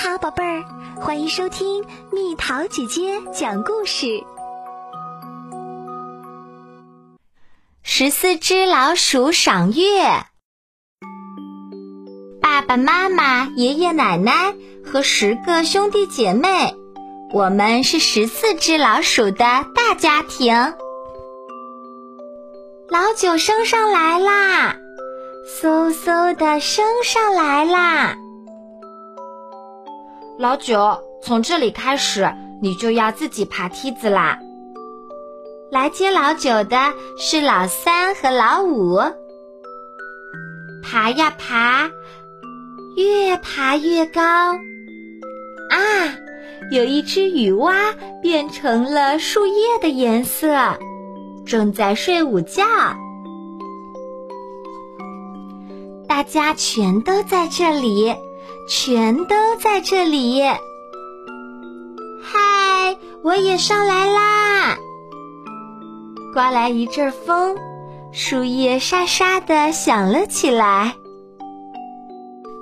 好，宝贝儿，欢迎收听蜜桃姐姐讲故事。十四只老鼠赏月，爸爸妈妈、爷爷奶奶和十个兄弟姐妹，我们是十四只老鼠的大家庭。老九升上来啦，嗖嗖的升上来啦。老九，从这里开始，你就要自己爬梯子啦。来接老九的是老三和老五。爬呀爬，越爬越高。啊，有一只雨蛙变成了树叶的颜色，正在睡午觉。大家全都在这里。全都在这里。嗨，我也上来啦！刮来一阵风，树叶沙沙的响了起来。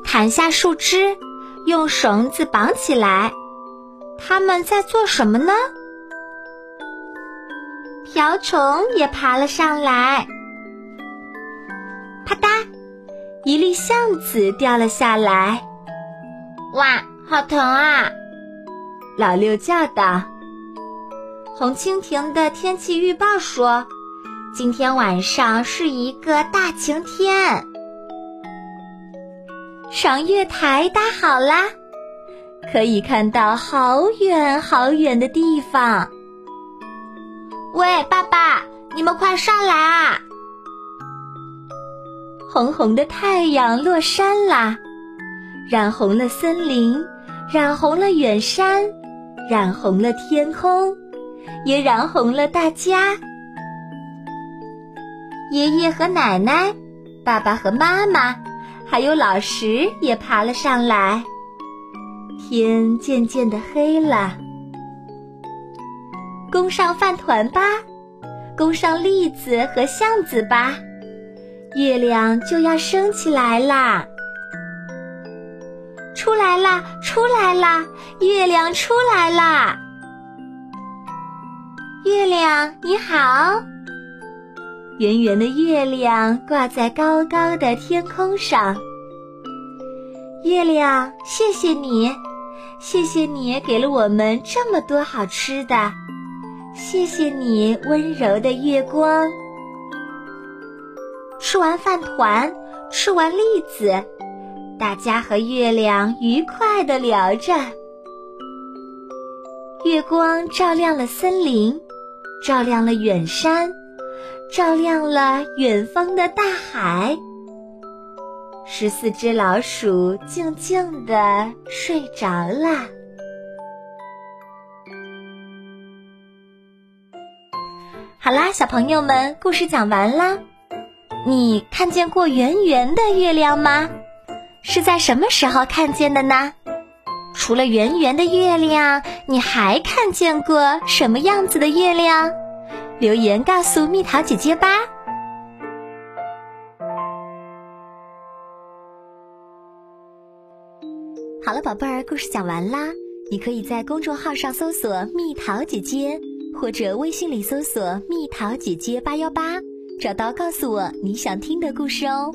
砍下树枝，用绳子绑起来。他们在做什么呢？瓢虫也爬了上来。啪嗒，一粒橡子掉了下来。哇，好疼啊！老六叫道。红蜻蜓的天气预报说，今天晚上是一个大晴天。赏月台搭好啦，可以看到好远好远的地方。喂，爸爸，你们快上来啊！红红的太阳落山啦。染红了森林，染红了远山，染红了天空，也染红了大家。爷爷和奶奶，爸爸和妈妈，还有老石也爬了上来。天渐渐的黑了，供上饭团吧，供上栗子和橡子吧，月亮就要升起来啦。出来啦！出来啦！月亮出来啦！月亮你好，圆圆的月亮挂在高高的天空上。月亮，谢谢你，谢谢你给了我们这么多好吃的，谢谢你温柔的月光。吃完饭团，吃完栗子。大家和月亮愉快的聊着，月光照亮了森林，照亮了远山，照亮了远方的大海。十四只老鼠静静的睡着了。好啦，小朋友们，故事讲完啦。你看见过圆圆的月亮吗？是在什么时候看见的呢？除了圆圆的月亮，你还看见过什么样子的月亮？留言告诉蜜桃姐姐吧。好了，宝贝儿，故事讲完啦。你可以在公众号上搜索“蜜桃姐姐”，或者微信里搜索“蜜桃姐姐八幺八”，找到告诉我你想听的故事哦。